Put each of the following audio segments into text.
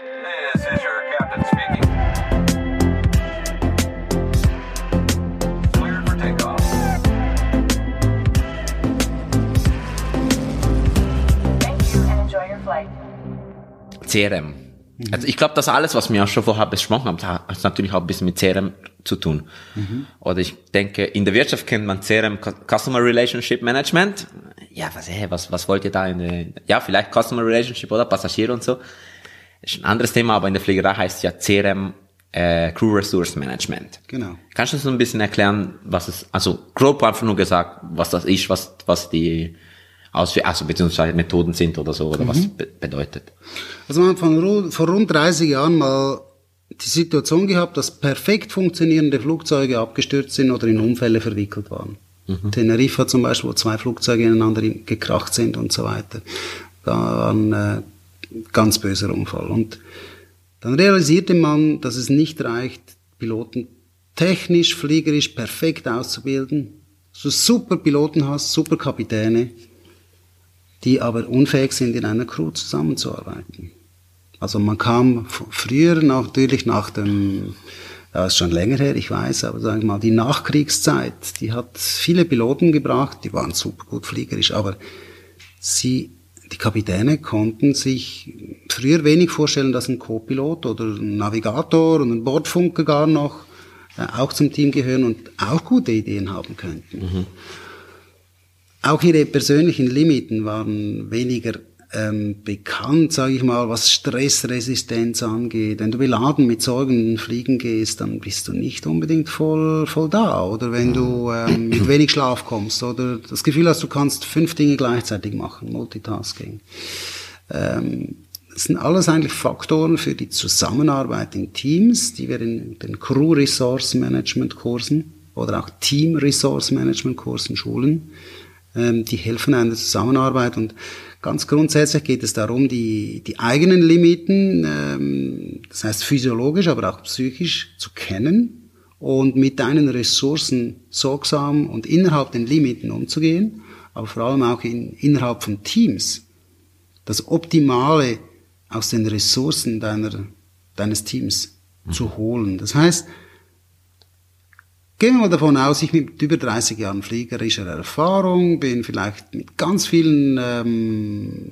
This is your captain speaking. Cleared for takeoff. Thank you and enjoy your flight. CRM. Also ich glaube, das alles, was wir auch schon vorher besprochen haben, hat natürlich auch ein bisschen mit CRM zu tun. Oder ich denke, in der Wirtschaft kennt man CRM, Customer Relationship Management. Ja, was, hey, was, was wollt ihr da in der, ja, vielleicht Customer Relationship oder Passagiere und so. Ist ein anderes Thema, aber in der Fliegerei heißt ja CRM, äh, Crew Resource Management. Genau. Kannst du so ein bisschen erklären, was es, also grob einfach nur gesagt, was das ist, was, was die Ausführ also beziehungsweise Methoden sind oder so, oder was be bedeutet? Also man hat von, vor rund 30 Jahren mal die Situation gehabt, dass perfekt funktionierende Flugzeuge abgestürzt sind oder in Unfälle verwickelt waren. Teneriffa zum Beispiel, wo zwei Flugzeuge ineinander gekracht sind und so weiter. Da war ein äh, ganz böser Unfall. Und dann realisierte man, dass es nicht reicht, Piloten technisch, fliegerisch perfekt auszubilden. So super Piloten hast, super Kapitäne, die aber unfähig sind, in einer Crew zusammenzuarbeiten. Also man kam früher natürlich nach dem, ja, ist schon länger her, ich weiß, aber sagen wir mal, die Nachkriegszeit, die hat viele Piloten gebracht, die waren super gut fliegerisch, aber sie, die Kapitäne konnten sich früher wenig vorstellen, dass ein Co-Pilot oder ein Navigator und ein Bordfunker gar noch äh, auch zum Team gehören und auch gute Ideen haben könnten. Auch ihre persönlichen Limiten waren weniger ähm, bekannt, sage ich mal, was Stressresistenz angeht. Wenn du beladen mit Sorgen fliegen gehst, dann bist du nicht unbedingt voll, voll da. Oder wenn du ähm, mit wenig Schlaf kommst oder das Gefühl hast, du kannst fünf Dinge gleichzeitig machen, Multitasking. Ähm, das sind alles eigentlich Faktoren für die Zusammenarbeit in Teams, die wir in den Crew Resource Management Kursen oder auch Team Resource Management Kursen schulen. Ähm, die helfen einer Zusammenarbeit und ganz grundsätzlich geht es darum, die, die eigenen Limiten, ähm, das heißt physiologisch, aber auch psychisch zu kennen und mit deinen Ressourcen sorgsam und innerhalb den Limiten umzugehen, aber vor allem auch in, innerhalb von Teams das Optimale aus den Ressourcen deiner, deines Teams zu holen. Das heißt, gehen wir mal davon aus, ich bin mit über 30 Jahren fliegerischer Erfahrung, bin vielleicht mit ganz vielen, ähm,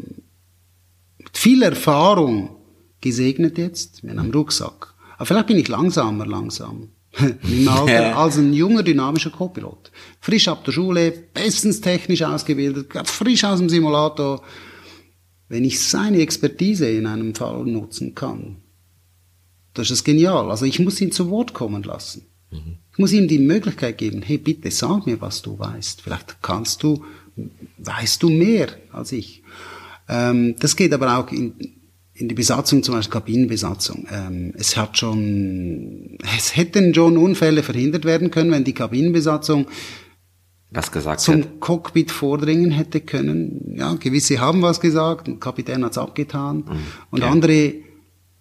mit viel Erfahrung gesegnet jetzt, mit einem Rucksack. Aber vielleicht bin ich langsamer, langsam. Im Alter als ein junger, dynamischer Co-Pilot. Frisch ab der Schule, bestens technisch ausgebildet, gerade frisch aus dem Simulator. Wenn ich seine Expertise in einem Fall nutzen kann, das ist genial. Also ich muss ihn zu Wort kommen lassen. Ich muss ihm die Möglichkeit geben, hey, bitte sag mir, was du weißt. Vielleicht kannst du, weißt du mehr als ich. Ähm, das geht aber auch in, in die Besatzung, zum Beispiel Kabinenbesatzung. Ähm, es hat schon, es hätten schon Unfälle verhindert werden können, wenn die Kabinenbesatzung Was gesagt zum wird. Cockpit vordringen hätte können. Ja, gewisse haben was gesagt, ein Kapitän hat's abgetan und ja. andere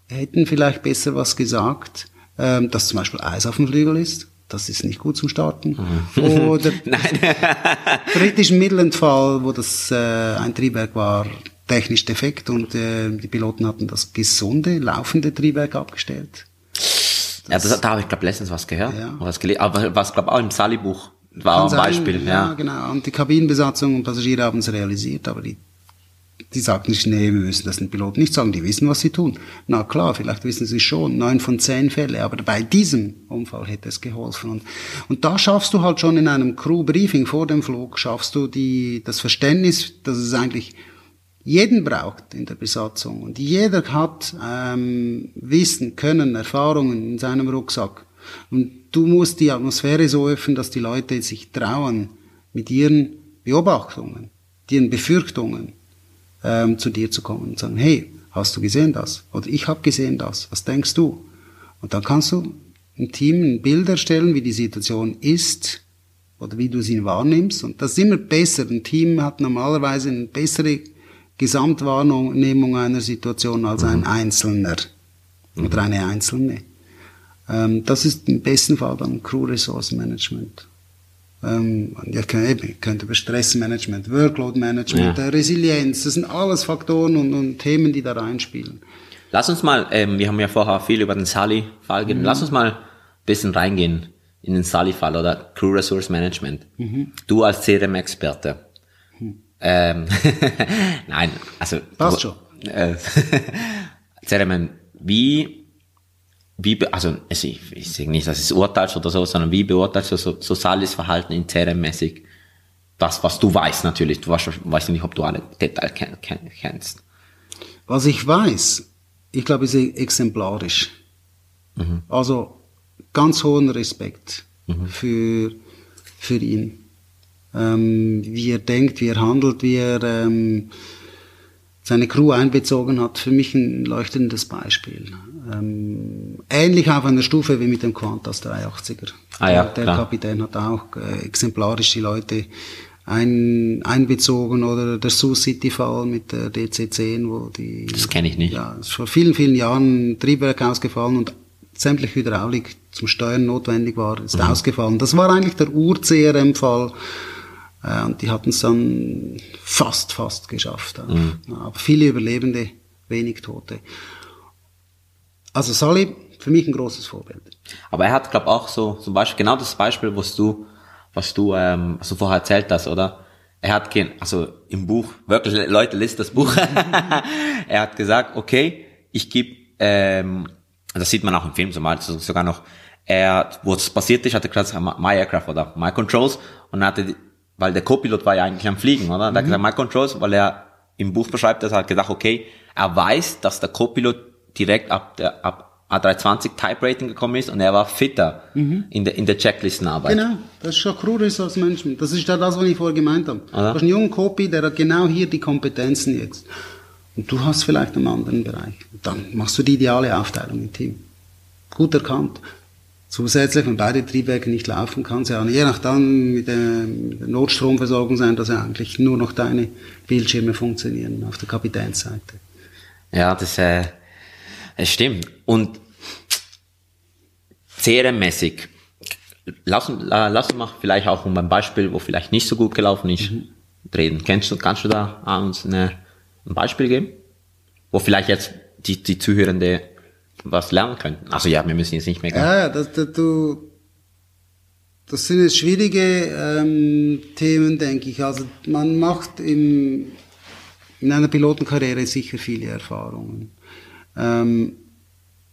hätten vielleicht besser was gesagt, ähm, dass zum Beispiel Eis auf dem Flügel ist. Das ist nicht gut zum Starten. Oder Nein. britischen Mittelentfall, wo das äh, ein Triebwerk war technisch defekt und äh, die Piloten hatten das gesunde, laufende Triebwerk abgestellt. ja, das, da habe ich glaube letztens was gehört. Ja. Was gelesen, aber was glaube auch im Sally-Buch war ein Kann sein, Beispiel. Ja, Ja, genau. Und die Kabinenbesatzung und Passagiere haben es realisiert, aber die, die sagten nicht, nee, wir müssen das den Piloten nicht sagen, die wissen, was sie tun. Na klar, vielleicht wissen sie schon, neun von zehn Fälle, aber bei diesem Unfall hätte es geholfen. Und, und da schaffst du halt schon in einem Crew-Briefing vor dem Flug, schaffst du die, das Verständnis, dass es eigentlich jeden braucht in der Besatzung. Und jeder hat ähm, Wissen, Können, Erfahrungen in seinem Rucksack. Und du musst die Atmosphäre so öffnen, dass die Leute sich trauen, mit ihren Beobachtungen, ihren Befürchtungen ähm, zu dir zu kommen und sagen, hey, hast du gesehen das? Oder ich habe gesehen das. Was denkst du? Und dann kannst du im Team ein Bild erstellen, wie die Situation ist oder wie du sie wahrnimmst. Und das ist immer besser. Ein Team hat normalerweise eine bessere Gesamtwahrnehmung einer Situation als ein Einzelner oder eine Einzelne. Ähm, das ist im besten Fall dann Crew Resource Management. Ähm, kann eben, ich könnte über Stressmanagement, Workload Management, Ja. äh, Resilienz, das sind alles Faktoren und, und Themen, die da reinspielen. Lass uns mal, ähm, wir haben ja vorher viel über den Sally-Fall Mhm. geredet, lass uns mal ein bisschen reingehen in den Sally-Fall oder Crew Resource Management. Mhm. Du als CRM-Experte. Ähm, nein, also. Passt schon. Äh, CRM, wie, wie, also, es- ich, ich sage nicht, dass es urteilst oder so, sondern wie beurteilst du so, so Sallys Verhalten in CRM-mäßig? Das, was du weißt natürlich. Du weißt, weißt nicht, ob du alle Details ken, ken, kennst. Was ich weiß, ich glaube, ist exemplarisch. Also ganz hohen Respekt für, für ihn. Ähm, wie er denkt, wie er handelt, wie er ähm, seine Crew einbezogen hat. Für mich ein leuchtendes Beispiel. Ähm, ähnlich auf einer Stufe wie mit dem Qantas 380er. Ah ja, der, der. Kapitän hat auch äh, exemplarisch die Leute ein, einbezogen oder der Sioux City Fall mit der DC-10, wo die Das kenne ich nicht. ja, ist vor vielen, vielen Jahren ein Triebwerk ausgefallen und sämtliche Hydraulik zum Steuern notwendig war, ist ausgefallen. Das war eigentlich der Ur-CRM-Fall. Äh, und die hatten es dann fast, fast geschafft. Ja, aber viele Überlebende, wenig Tote. Also Sally, für mich ein großes Vorbild. Aber er hat, glaube auch so, zum Beispiel, genau das Beispiel, was du, was du, ähm, was du vorher erzählt hast, oder? Er hat, gen- also im Buch, wirklich, Leute, lest das Buch. er hat gesagt, okay, ich gebe, ähm, das sieht man auch im Film so mal, so- sogar noch, er, wo es passiert ist, hatte gesagt, My Aircraft oder My Controls, und er hatte, weil der Co-Pilot war ja eigentlich am Fliegen, oder? Da hat gesagt, My Controls, weil er im Buch beschreibt, das hat gesagt, okay, er weiß, dass der Co-Pilot direkt ab der, ab A320 Type Rating gekommen ist und er war fitter in der, in der Checklistenarbeit. Genau, das ist schon Crew Resource Management. Das ist ja das, was ich vorher gemeint habe. Aha. Du hast einen jungen Copy, der hat genau hier die Kompetenzen jetzt. Und du hast vielleicht einen anderen Bereich. Dann machst du die ideale Aufteilung im Team. Gut erkannt. Zusätzlich, wenn beide Triebwerke nicht laufen, kann es ja je nachdem mit der, mit der Notstromversorgung sein, dass ja eigentlich nur noch deine Bildschirme funktionieren auf der Kapitänsseite. Ja, das, äh, es stimmt. Und CRM-mäßig, lass, uns- lass uns mal vielleicht auch um ein Beispiel, wo vielleicht nicht so gut gelaufen ist, reden. Kennst du, kannst du da uns eine, ein Beispiel geben? Wo vielleicht jetzt die, die Zuhörende was lernen könnten? Also ja, wir müssen jetzt nicht mehr gehen. Ja, ja, das, das, du, das sind jetzt schwierige ähm, Themen, denke ich. Also man macht im, in einer Pilotenkarriere sicher viele Erfahrungen. Ähm,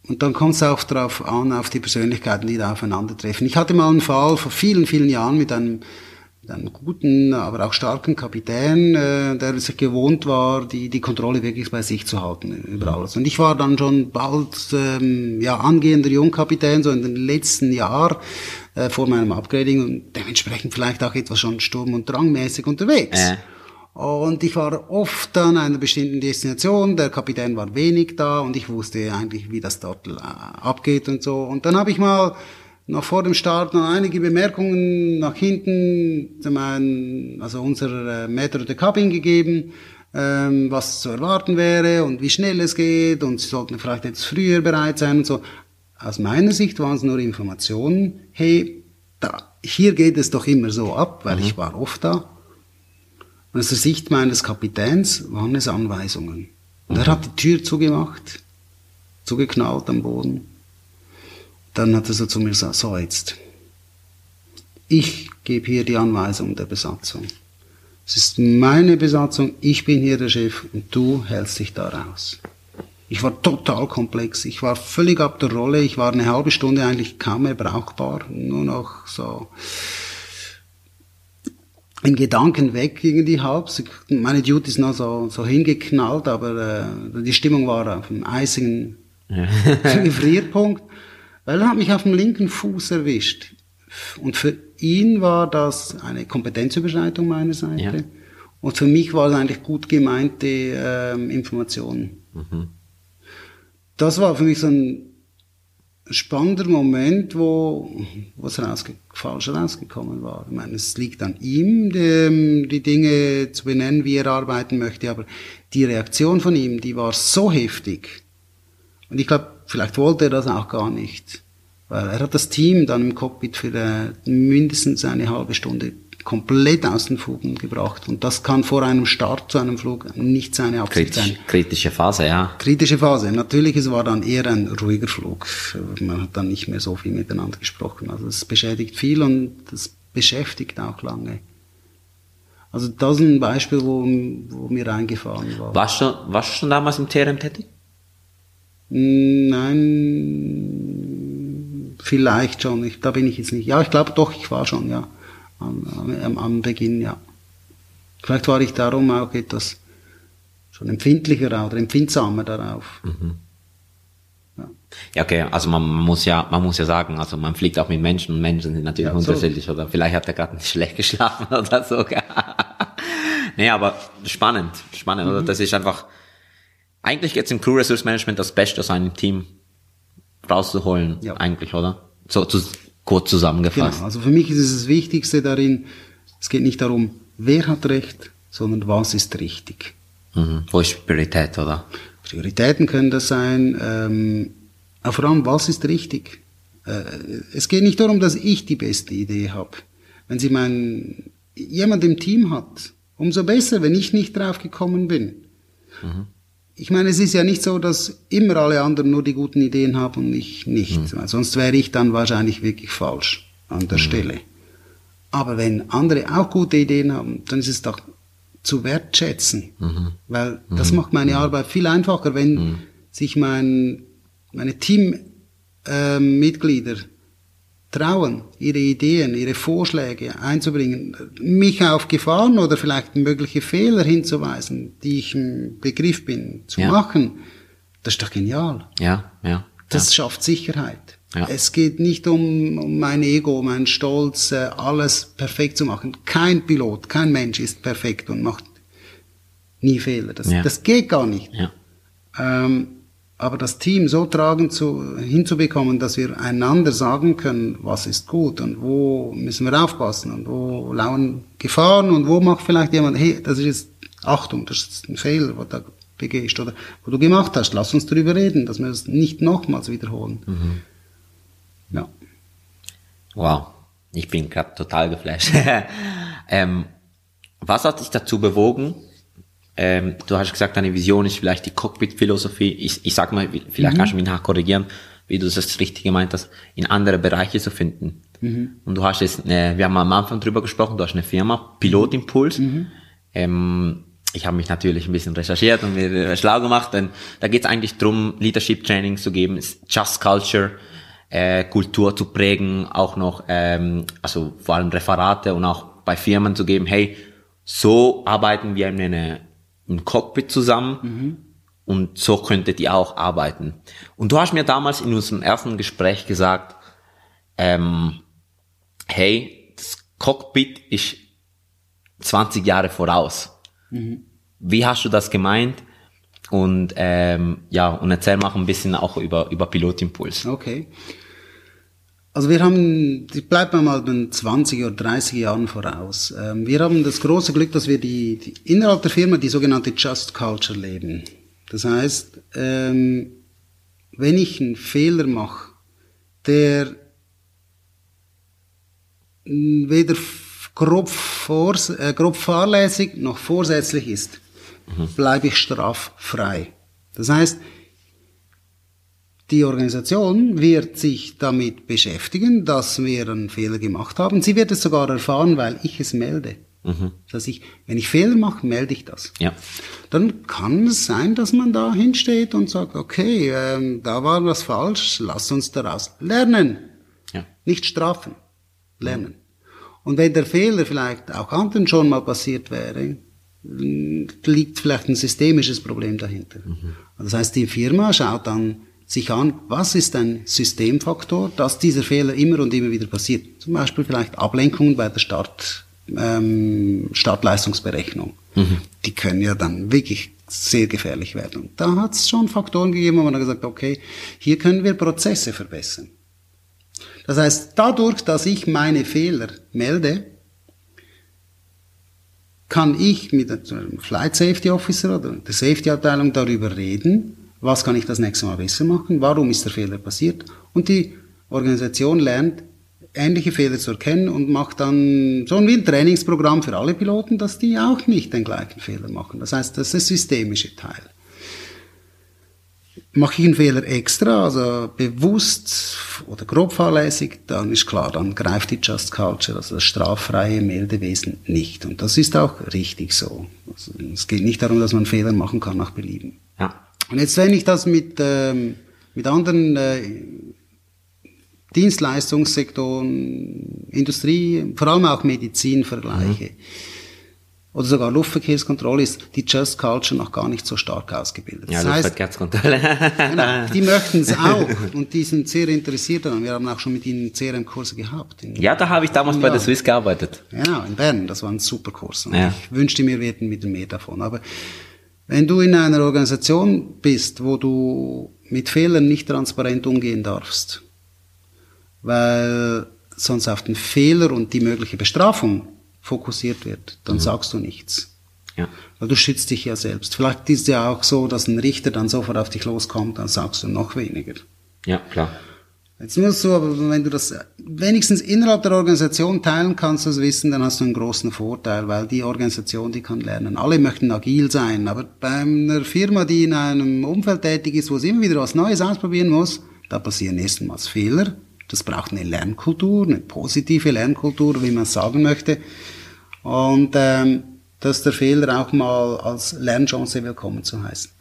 und dann kommt es auch darauf an, auf die Persönlichkeiten, die da aufeinandertreffen. Ich hatte mal einen Fall vor vielen, vielen Jahren mit einem, mit einem guten, aber auch starken Kapitän, äh, der sich gewohnt war, die, die Kontrolle wirklich bei sich zu halten über alles. Und ich war dann schon bald ähm, ja, angehender Jungkapitän, so in den letzten Jahr äh, vor meinem Upgrading und dementsprechend vielleicht auch etwas schon sturm- und drangmäßig unterwegs. Äh. Und ich war oft an einer bestimmten Destination, der Kapitän war wenig da und ich wusste eigentlich, wie das dort äh, abgeht und so. Und dann habe ich mal noch vor dem Start noch einige Bemerkungen nach hinten, zu meinen, also unserer äh, Maître de Cabin gegeben, ähm, was zu erwarten wäre und wie schnell es geht und sie sollten vielleicht etwas früher bereit sein und so. Aus meiner Sicht waren es nur Informationen, hey, da, hier geht es doch immer so ab, weil ich war oft da. Und aus der Sicht meines Kapitäns waren es Anweisungen. Und er hat die Tür zugemacht, zugeknallt am Boden. Dann hat er so zu mir gesagt, so jetzt, ich gebe hier die Anweisung der Besatzung. Es ist meine Besatzung, ich bin hier der Chef und du hältst dich da raus. Ich war total komplex, ich war völlig ab der Rolle, ich war eine halbe Stunde eigentlich kaum mehr brauchbar, nur noch so in Gedanken weg irgendwie halb. Meine Duty ist noch so, so hingeknallt, aber äh, die Stimmung war auf dem eisigen Gefrierpunkt, weil er hat mich auf dem linken Fuß erwischt. Und für ihn war das eine Kompetenzüberschreitung meiner Seite. Ja. Und für mich war es eigentlich gut gemeinte ähm, Information. Das war für mich so ein spannender Moment, wo, es rausge falsch rausgekommen war. Ich meine, es liegt an ihm, die, die Dinge zu benennen, wie er arbeiten möchte, aber die Reaktion von ihm, die war so heftig. Und ich glaube, vielleicht wollte er das auch gar nicht. Weil er hat das Team dann im Cockpit für äh, mindestens eine halbe Stunde komplett aus den Fugen gebracht. Und das kann vor einem Start zu einem Flug nicht seine Absicht sein. Kritisch, kritische Phase, ja. Kritische Phase. Natürlich, es war dann eher ein ruhiger Flug. Man hat dann nicht mehr so viel miteinander gesprochen. Also es beschädigt viel und das beschäftigt auch lange. Also das ist ein Beispiel, wo, wo mir reingefahren war. Warst du, warst du schon damals im TRM tätig? Nein, vielleicht schon. Ich, da bin ich jetzt nicht. Ja, ich glaube doch, ich war schon, ja. Am, am, am Beginn, ja. Vielleicht war ich darum auch etwas schon empfindlicher oder empfindsamer darauf. Ja. Ja, okay, also man muss ja, man muss ja sagen, also man fliegt auch mit Menschen und Menschen sind natürlich Ja, so. unterschiedlich oder vielleicht hat er gerade nicht schlecht geschlafen oder so. nee, aber spannend, spannend, oder? Das ist einfach, eigentlich jetzt im Crew Resource Management das Beste aus einem Team rauszuholen, Ja. eigentlich, oder? So zu, kurz zusammengefasst. Genau, also für mich ist es das Wichtigste darin, es geht nicht darum, wer hat Recht, sondern was ist richtig. Mhm. Wo ist Priorität, oder? Prioritäten können das sein, ähm, aber vor allem, was ist richtig? Äh, es geht nicht darum, dass ich die beste Idee habe. Wenn Sie meinen, jemand im Team hat, umso besser, wenn ich nicht drauf gekommen bin. Ich meine, es ist ja nicht so, dass immer alle anderen nur die guten Ideen haben und ich nicht. Weil Sonst wäre ich dann wahrscheinlich wirklich falsch an der Stelle. Aber wenn andere auch gute Ideen haben, dann ist es doch zu wertschätzen. Weil das macht meine Arbeit viel einfacher, wenn sich mein, meine Teammitglieder trauen, ihre Ideen, ihre Vorschläge einzubringen, mich auf Gefahren oder vielleicht mögliche Fehler hinzuweisen, die ich im Begriff bin zu Ja. machen. Das ist doch genial. Ja, ja. Das schafft Sicherheit. Ja. Es geht nicht um, um mein Ego, mein Stolz, äh, alles perfekt zu machen. Kein Pilot, kein Mensch ist perfekt und macht nie Fehler. Das, das geht gar nicht. Ja. Ähm, aber das Team so tragen zu, hinzubekommen, dass wir einander sagen können, was ist gut und wo müssen wir aufpassen und wo lauern Gefahren und wo macht vielleicht jemand, hey, das ist jetzt, Achtung, das ist ein Fehler, was da begehst oder wo du gemacht hast, lass uns darüber reden, dass wir es nicht nochmals wiederholen. Ja. Wow, ich bin gerade total geflasht. ähm, was hat dich dazu bewogen? Ähm, du hast gesagt, deine Vision ist vielleicht die Cockpit-Philosophie. Ich, ich sag mal, vielleicht kannst du mich nachkorrigieren, wie du das richtig gemeint hast, in andere Bereiche zu finden. Und du hast jetzt, äh, wir haben am Anfang drüber gesprochen, du hast eine Firma, Pilotimpuls. Ähm, ich habe mich natürlich ein bisschen recherchiert und mir äh, schlau gemacht, denn da geht es eigentlich drum, Leadership-Training zu geben, Just Culture, äh, Kultur zu prägen, auch noch, ähm, also vor allem Referate und auch bei Firmen zu geben, hey, so arbeiten wir in eine, im Cockpit zusammen und so könntet ihr auch arbeiten. Und du hast mir damals in unserem ersten Gespräch gesagt, ähm, hey, das Cockpit ist 20 Jahre voraus. Wie hast du das gemeint? Und ähm, ja, und erzähl mal ein bisschen auch über, über Pilotimpuls. Okay. Also wir haben, ich bleibe mal den 20 oder 30 Jahren voraus. Ähm, Wir haben das große Glück, dass wir die, die innerhalb der Firma die sogenannte Just Culture leben. Das heißt, ähm, wenn ich einen Fehler mache, der weder grob, vors, äh, grob fahrlässig noch vorsätzlich ist, bleibe ich straffrei. Das heißt, die Organisation wird sich damit beschäftigen, dass wir einen Fehler gemacht haben. Sie wird es sogar erfahren, weil ich es melde. Dass ich, wenn ich Fehler mache, melde ich das. Ja. Dann kann es sein, dass man da hinsteht und sagt, okay, ähm, da war was falsch, lass uns daraus lernen. Ja. Nicht strafen, lernen. Und wenn der Fehler vielleicht auch anderen schon mal passiert wäre, liegt vielleicht ein systemisches Problem dahinter. Das heißt, die Firma schaut dann sich an, was ist ein Systemfaktor, dass dieser Fehler immer und immer wieder passiert. Zum Beispiel vielleicht Ablenkungen bei der Start, ähm, Startleistungsberechnung. Die können ja dann wirklich sehr gefährlich werden. Und da hat es schon Faktoren gegeben, wo man dann gesagt hat, okay, hier können wir Prozesse verbessern. Das heißt, dadurch, dass ich meine Fehler melde, kann ich mit einem Flight Safety Officer oder der Safety Abteilung darüber reden, was kann ich das nächste Mal besser machen, warum ist der Fehler passiert und die Organisation lernt, ähnliche Fehler zu erkennen und macht dann so ein Trainingsprogramm für alle Piloten, dass die auch nicht den gleichen Fehler machen. Das heißt, das ist der systemische Teil. Mache ich einen Fehler extra, also bewusst oder grob fahrlässig, dann ist klar, dann greift die Just Culture, also das straffreie Meldewesen nicht. Und das ist auch richtig so. Also es geht nicht darum, dass man Fehler machen kann nach Belieben. Ja. Und jetzt, wenn ich das mit, ähm, mit anderen äh, Dienstleistungssektoren, Industrie, vor allem auch Medizin vergleiche, oder sogar Luftverkehrskontrolle, ist die Just Culture noch gar nicht so stark ausgebildet. Ja, das heißt, Luftverkehrskontrolle. genau, die möchten es auch und die sind sehr interessiert daran. Wir haben auch schon mit ihnen CRM-Kurse gehabt. Ja, da habe ich damals bei der Swiss gearbeitet. Genau, in Bern, das war ein super Kurs. Ja. Ich wünschte mir, wir hätten wieder mehr davon. Aber wenn du in einer Organisation bist, wo du mit Fehlern nicht transparent umgehen darfst, weil sonst auf den Fehler und die mögliche Bestrafung fokussiert wird, dann sagst du nichts. Ja. Weil du schützt dich ja selbst. Vielleicht ist es ja auch so, dass ein Richter dann sofort auf dich loskommt, dann sagst du noch weniger. Ja, klar. Jetzt musst du aber, wenn du das wenigstens innerhalb der Organisation teilen kannst, das Wissen, dann hast du einen großen Vorteil, weil die Organisation, die kann lernen. Alle möchten agil sein, aber bei einer Firma, die in einem Umfeld tätig ist, wo sie immer wieder was Neues ausprobieren muss, da passieren erstmals Fehler. Das braucht eine Lernkultur, eine positive Lernkultur, wie man sagen möchte. Und ähm, dass der Fehler auch mal als Lernchance willkommen zu heißen.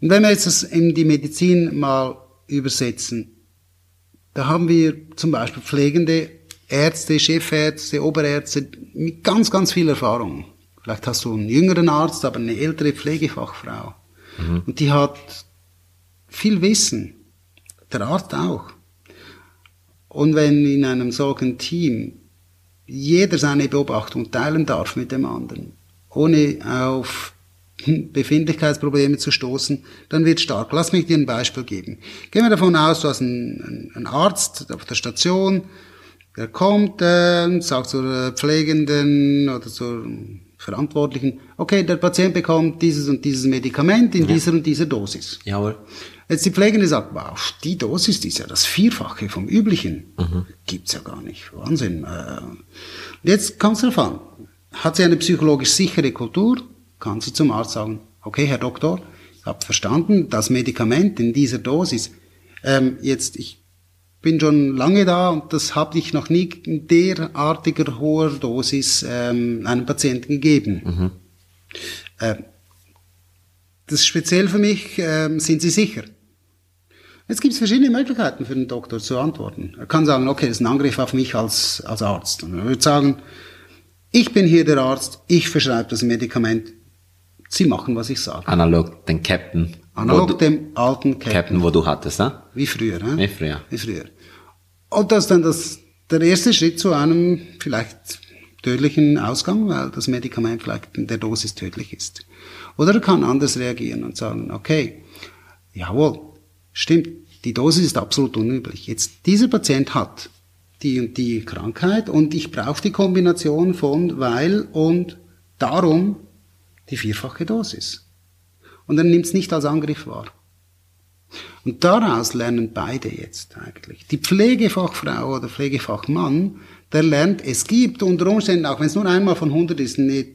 Und wenn wir jetzt das in die Medizin mal übersetzen, da haben wir zum Beispiel pflegende Ärzte, Chefärzte, Oberärzte mit ganz, ganz viel Erfahrung. Vielleicht hast du einen jüngeren Arzt, aber eine ältere Pflegefachfrau. Und die hat viel Wissen. Der Arzt auch. Und wenn in einem solchen Team jeder seine Beobachtung teilen darf mit dem anderen, ohne auf Befindlichkeitsprobleme zu stoßen, dann wird stark. Lass mich dir ein Beispiel geben. Gehen wir davon aus, du hast einen, einen Arzt auf der Station, der kommt, äh, sagt zur Pflegenden oder zur Verantwortlichen, okay, der Patient bekommt dieses und dieses Medikament in dieser und dieser Dosis. Jawohl. Jetzt die Pflegende sagt, wow, die Dosis, die ist ja das Vierfache vom Üblichen. Gibt's ja gar nicht. Wahnsinn. Äh, jetzt kannst du erfahren, hat sie eine psychologisch sichere Kultur, kann sie zum Arzt sagen, okay, Herr Doktor, ich habe verstanden, das Medikament in dieser Dosis, ähm, jetzt, ich bin schon lange da und das habe ich noch nie in derartiger hoher Dosis ähm, einem Patienten gegeben. Äh, das ist speziell für mich, ähm, sind Sie sicher? Jetzt gibt es verschiedene Möglichkeiten für den Doktor zu antworten. Er kann sagen, okay, das ist ein Angriff auf mich als, als Arzt. Und er würde sagen, ich bin hier der Arzt, ich verschreibe das Medikament, Sie machen, was ich sage. Analog den Captain. Analog du, dem alten Captain, Captain, wo du hattest, ne? wie früher. He? Wie früher. Wie früher. Und das ist dann das, der erste Schritt zu einem vielleicht tödlichen Ausgang, weil das Medikament vielleicht in der Dosis tödlich ist. Oder er kann anders reagieren und sagen, okay, jawohl, stimmt, die Dosis ist absolut unüblich. Jetzt, dieser Patient hat die und die Krankheit und ich brauche die Kombination von weil und darum die vierfache Dosis. Und er nimmt es nicht als Angriff wahr. Und daraus lernen beide jetzt eigentlich. Die Pflegefachfrau oder Pflegefachmann, der lernt, es gibt unter Umständen, auch wenn es nur einmal von 100 ist, eine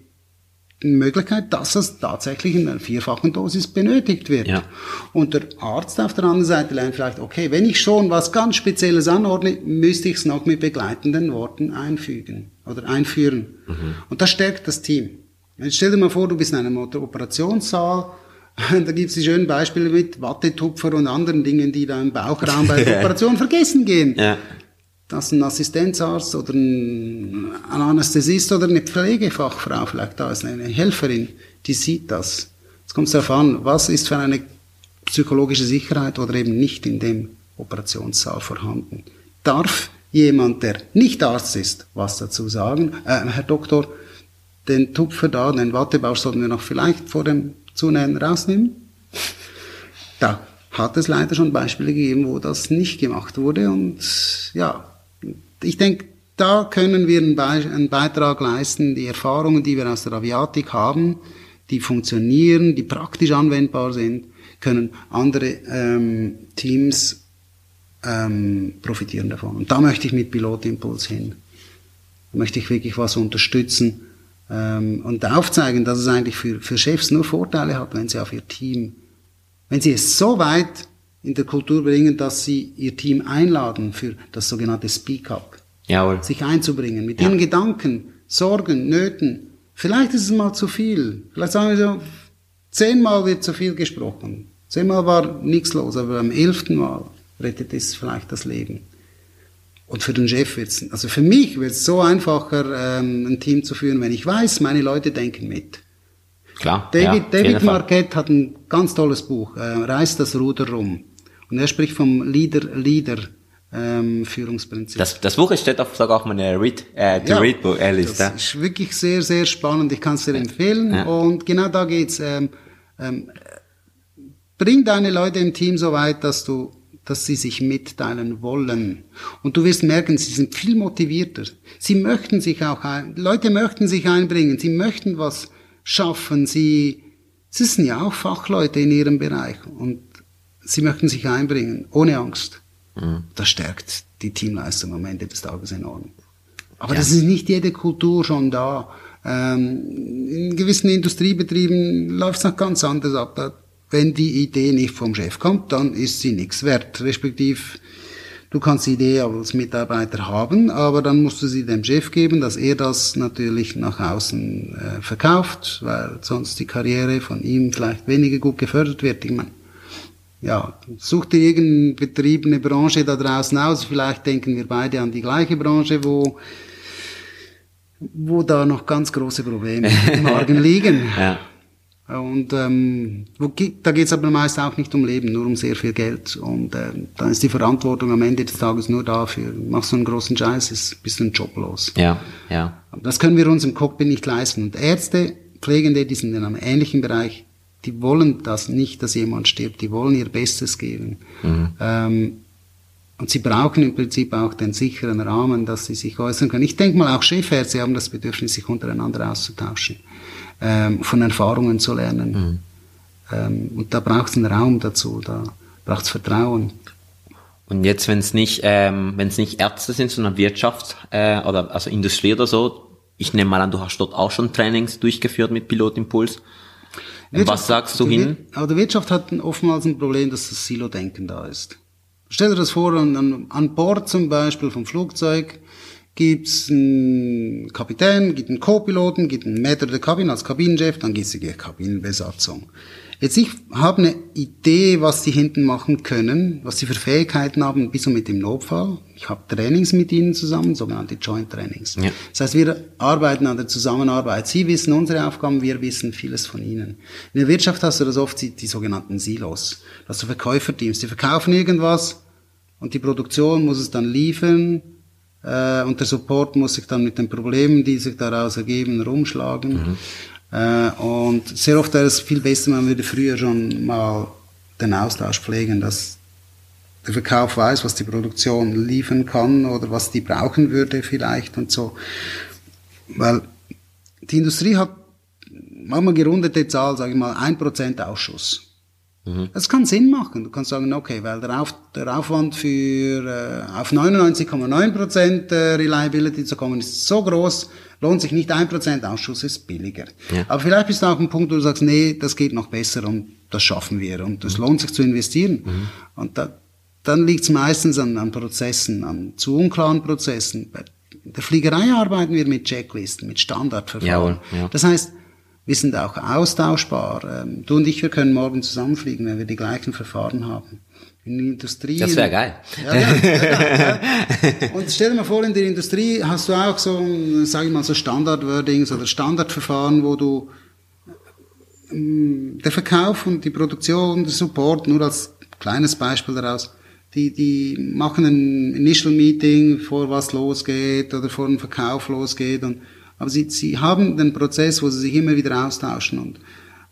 Möglichkeit, dass es tatsächlich in einer vierfachen Dosis benötigt wird. Ja. Und der Arzt auf der anderen Seite lernt vielleicht, okay, wenn ich schon was ganz Spezielles anordne, müsste ich es noch mit begleitenden Worten einfügen oder einführen. Und das stärkt das Team. Jetzt stell dir mal vor, du bist in einem Operationssaal, da gibt es die schönen Beispiele mit Wattetupfer und anderen Dingen, die da im Bauchraum bei der Operation vergessen gehen. Ja. Dass ein Assistenzarzt oder ein Anästhesist oder eine Pflegefachfrau vielleicht da ist, eine Helferin, die sieht das. Jetzt kommt es darauf an, was ist für eine psychologische Sicherheit oder eben nicht in dem Operationssaal vorhanden. Darf jemand, der nicht Arzt ist, was dazu sagen? Äh, Herr Doktor, den Tupfer da, den Wattebausch sollten wir noch vielleicht vor dem Zunähen rausnehmen? Da hat es leider schon Beispiele gegeben, wo das nicht gemacht wurde. Und ja, ich denke, da können wir einen, Be einen Beitrag leisten. Die Erfahrungen, die wir aus der Aviatik haben, die funktionieren, die praktisch anwendbar sind, können andere ähm, Teams ähm, profitieren davon. Und da möchte ich mit Pilotimpuls hin. Da möchte ich wirklich was unterstützen ähm, und aufzeigen, dass es eigentlich für, für Chefs nur Vorteile hat, wenn sie auf ihr Team, wenn sie es so weit in der Kultur bringen, dass sie ihr Team einladen für das sogenannte Speak-up, Jawohl. sich einzubringen, mit ihren Gedanken, Sorgen, Nöten. Vielleicht ist es mal zu viel. Vielleicht sagen wir so, zehnmal wird zu viel gesprochen. Zehnmal war nichts los, aber beim elften Mal rettet es vielleicht das Leben. Und für den Chef wird's, also für mich wird es so einfacher, ähm, ein Team zu führen, wenn ich weiß, meine Leute denken mit. Klar. David, ja, David. Marquette hat ein ganz tolles Buch, äh, Reißt das Ruder rum. Und er spricht vom Leader-Leader ähm, Führungsprinzip. Das, das Buch steht auf, sogar auf meiner Read, äh, Ja, Read Book äh, Liste. Das ist wirklich sehr, sehr spannend. Ich kann es dir empfehlen. Ja. Und genau da geht's. Ähm, ähm, bring deine Leute im Team so weit, dass du, dass sie sich mitteilen wollen. Und du wirst merken, sie sind viel motivierter. Sie möchten sich auch ein, Leute möchten sich einbringen. Sie möchten was schaffen. Sie, sie sind ja auch Fachleute in ihrem Bereich und sie möchten sich einbringen, ohne Angst. Das stärkt die Teamleistung am Ende des Tages enorm. Aber das ist nicht jede Kultur schon da. Ähm, in gewissen Industriebetrieben läuft es noch ganz anders ab. Da, wenn die Idee nicht vom Chef kommt, dann ist sie nichts wert. Respektiv, du kannst die Idee als Mitarbeiter haben, aber dann musst du sie dem Chef geben, dass er das natürlich nach außen äh, verkauft, weil sonst die Karriere von ihm vielleicht weniger gut gefördert wird. Ich meine, ja, such dir irgendeinen Betrieb, eine Branche da draußen aus. Vielleicht denken wir beide an die gleiche Branche, wo, wo da noch ganz große Probleme im Argen liegen. Ja. Und ähm, wo, da geht es aber meist auch nicht um Leben, nur um sehr viel Geld. Und ähm, dann ist die Verantwortung am Ende des Tages nur dafür. Machst du einen großen Scheiß, ist, bist du ein Job los. Ja, ja. Das können wir uns im Cockpit nicht leisten. Und Ärzte, Pflegende, die sind in einem ähnlichen Bereich, die wollen das nicht, dass jemand stirbt. Die wollen ihr Bestes geben. Ähm, und sie brauchen im Prinzip auch den sicheren Rahmen, dass sie sich äußern können. Ich denke mal, auch Chefärzte haben das Bedürfnis, sich untereinander auszutauschen, ähm, von Erfahrungen zu lernen. Ähm, und da braucht es einen Raum dazu, da braucht es Vertrauen. Und jetzt, wenn es nicht, ähm, nicht Ärzte sind, sondern Wirtschaft äh, oder also Industrie oder so, ich nehme mal an, du hast dort auch schon Trainings durchgeführt mit Pilotimpuls. Was sagst du hin? Wir- Aber die Wirtschaft hat oftmals ein Problem, dass das Silo-Denken da ist. Stell dir das vor, an, an Bord zum Beispiel vom Flugzeug gibt's einen Kapitän, gibt einen Co-Piloten, gibt einen Maitre der Kabine als Kabinenchef, dann gibt's die Kabinenbesatzung. Jetzt ich habe eine Idee, was die hinten machen können, was sie für Fähigkeiten haben, bis und mit dem Notfall. Ich habe Trainings mit ihnen zusammen, sogenannte Joint Trainings. Ja. Das heißt, wir arbeiten an der Zusammenarbeit. Sie wissen unsere Aufgaben, wir wissen vieles von ihnen. In der Wirtschaft hast du das oft die, die sogenannten Silos. Da hast du Verkäuferteams, die verkaufen irgendwas und die Produktion muss es dann liefern äh, und der Support muss sich dann mit den Problemen, die sich daraus ergeben, rumschlagen. Äh, und sehr oft wäre es viel besser, man würde früher schon mal den Austausch pflegen, dass der Verkauf weiß, was die Produktion liefern kann oder was die brauchen würde vielleicht und so. Weil die Industrie hat, machen wir gerundete Zahl, sage ich mal, 1% Ausschuss. Das kann Sinn machen. Du kannst sagen, okay, weil der, Auf, der Aufwand für äh, auf 99,9% äh, Reliability zu kommen ist so groß, lohnt sich nicht 1% Ausschuss, ist billiger. Ja. Aber vielleicht bist du auch ein Punkt, wo du sagst, nee, das geht noch besser und das schaffen wir und es lohnt sich zu investieren. Und da, dann liegt es meistens an, an Prozessen, an zu unklaren Prozessen. Bei der Fliegerei arbeiten wir mit Checklisten, mit Standardverfahren. Jawohl, ja. Das heißt, wir sind auch austauschbar. Ähm, Du und ich, wir können morgen zusammenfliegen, wenn wir die gleichen Verfahren haben. In der Industrie. Das wäre geil. Ja, ja, ja. Und stell dir mal vor, in der Industrie hast du auch so, sage ich mal, so Standardwordings oder Standardverfahren, wo du ähm, der Verkauf und die Produktion, der Support, nur als kleines Beispiel daraus, die, die machen ein Initial Meeting, vor was losgeht oder vor dem Verkauf losgeht. Und, aber sie, sie haben den Prozess, wo sie sich immer wieder austauschen und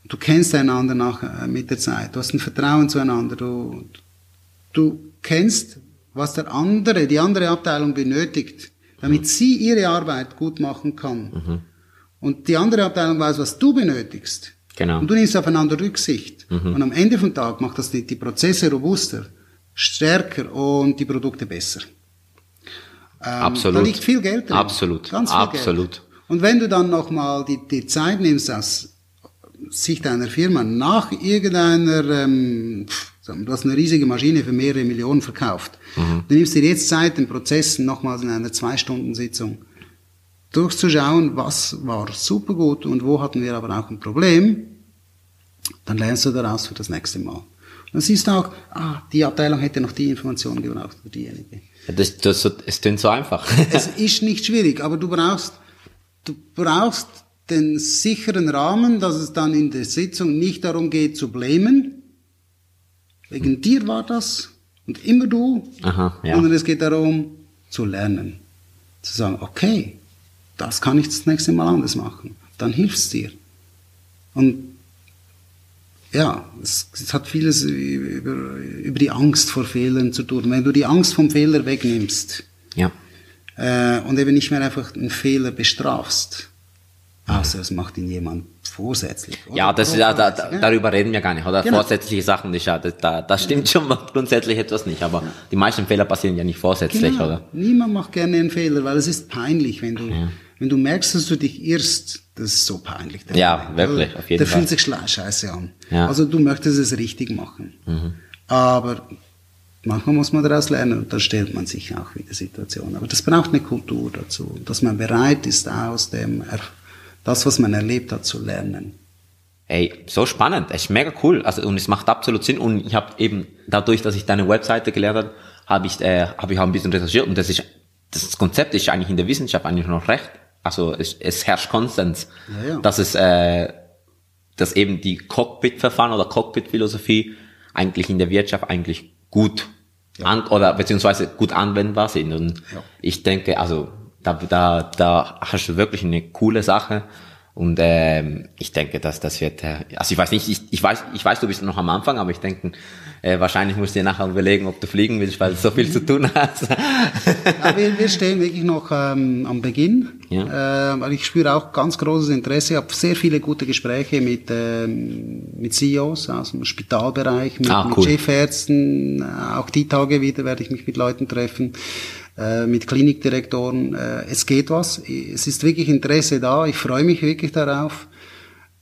du kennst einander nach, äh, mit der Zeit. Du hast ein Vertrauen zueinander. Du, du kennst, was der andere, die andere Abteilung benötigt, damit sie ihre Arbeit gut machen kann. Und die andere Abteilung weiß, was du benötigst. Genau. Und du nimmst aufeinander Rücksicht. Und am Ende vom Tag macht das die, die Prozesse robuster. stärker und die Produkte besser. Ähm, Absolut. Da liegt viel Geld drin. Absolut. Ganz viel Absolut. Geld. Und wenn du dann nochmal die, die Zeit nimmst, aus Sicht einer Firma nach irgendeiner, ähm, du hast eine riesige Maschine für mehrere Millionen verkauft. Du nimmst dir jetzt Zeit, den Prozessen nochmals in einer Zwei-Stunden-Sitzung durchzuschauen, was war super gut und wo hatten wir aber auch ein Problem, dann lernst du daraus für das nächste Mal. Dann siehst du auch, ah, die Abteilung hätte noch die Information gebraucht für diejenige. Das, das, es klingt so einfach. Es ist nicht schwierig, aber du brauchst, du brauchst den sicheren Rahmen, dass es dann in der Sitzung nicht darum geht zu blamen. Wegen dir war das und immer du, Aha, ja. sondern es geht darum zu lernen. Zu sagen, okay, das kann ich das nächste Mal anders machen. Dann hilft's dir. Und ja, es, es hat vieles über, über die Angst vor Fehlern zu tun. Wenn du die Angst vom Fehler wegnimmst. Äh, und eben nicht mehr einfach einen Fehler bestrafst. Außer es macht ihn jemand vorsätzlich. oder? Ja, das ist ja, da, da, darüber reden wir gar nicht, oder? Genau. Vorsätzliche Sachen nicht, ja, das, da, das stimmt schon mal grundsätzlich etwas nicht, aber die meisten Fehler passieren ja nicht vorsätzlich, Genau. oder? Niemand macht gerne einen Fehler, weil es ist peinlich, wenn du, wenn du merkst, dass du dich irrst. Das ist so peinlich. der Ja, Moment. wirklich, Also, auf jeden der Fall. fühlt sich scheiße an. Ja. Mhm. Also du möchtest es richtig machen. Aber manchmal muss man daraus lernen und dann stellt man sich auch wieder Situationen. Aber das braucht eine Kultur dazu, dass man bereit ist, aus dem, das, was man erlebt hat, zu lernen. Ey, so spannend, echt mega cool. Also und es macht absolut Sinn. Und ich habe eben dadurch, dass ich deine Webseite gelernt habe, habe ich, äh, habe ich auch ein bisschen recherchiert und das ist das Konzept ist eigentlich in der Wissenschaft eigentlich noch recht. Also es, es herrscht Konsens, Ja, ja. dass es äh, dass eben die Cockpit-Verfahren oder Cockpit-Philosophie eigentlich in der Wirtschaft eigentlich gut an, oder beziehungsweise gut anwendbar sind. Und Ja. ich denke, also da, da, da hast du wirklich eine coole Sache. Und ähm, ich denke, dass das wird, äh, also ich weiß nicht, ich, ich weiß, ich weiß, du bist noch am Anfang, aber ich denke, äh, wahrscheinlich musst du dir nachher überlegen, ob du fliegen willst, weil du so viel zu tun hast. Ja, wir, wir stehen wirklich noch ähm, am Beginn, Ja. äh, weil ich spüre auch ganz großes Interesse. Ich habe sehr viele gute Gespräche mit, ähm, mit CEOs aus dem Spitalbereich, mit, Ah, mit cool. Chefärzten. Äh, auch die Tage wieder werde ich mich mit Leuten treffen, äh, mit Klinikdirektoren. Äh, es geht was. Es ist wirklich Interesse da. Ich freue mich wirklich darauf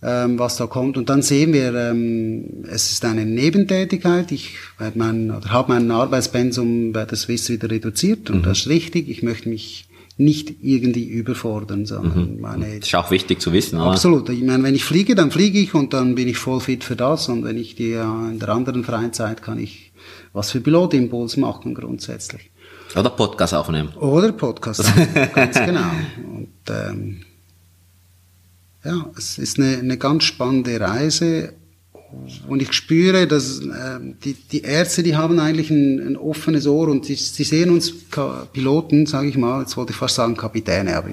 ähm, was da kommt. Und dann sehen wir, ähm, es ist eine Nebentätigkeit. Ich werde mein, oder habe mein Arbeitspensum bei der Swiss wieder reduziert und das ist richtig. Ich möchte mich nicht irgendwie überfordern, sondern meine Das ist auch wichtig zu wissen, oder? Absolut. Ich meine, wenn ich fliege, dann fliege ich und dann bin ich voll fit für das. Und wenn ich die äh, in der anderen freien Zeit kann ich was für Pilotimpuls machen grundsätzlich. Oder Podcast aufnehmen. Oder Podcast, ganz genau. Und ähm, ja, es ist eine, eine ganz spannende Reise und ich spüre, dass ähm, die, die Ärzte, die haben eigentlich ein, ein offenes Ohr und sie, sie sehen uns Ka Piloten, sage ich mal, jetzt wollte ich fast sagen Kapitäne, aber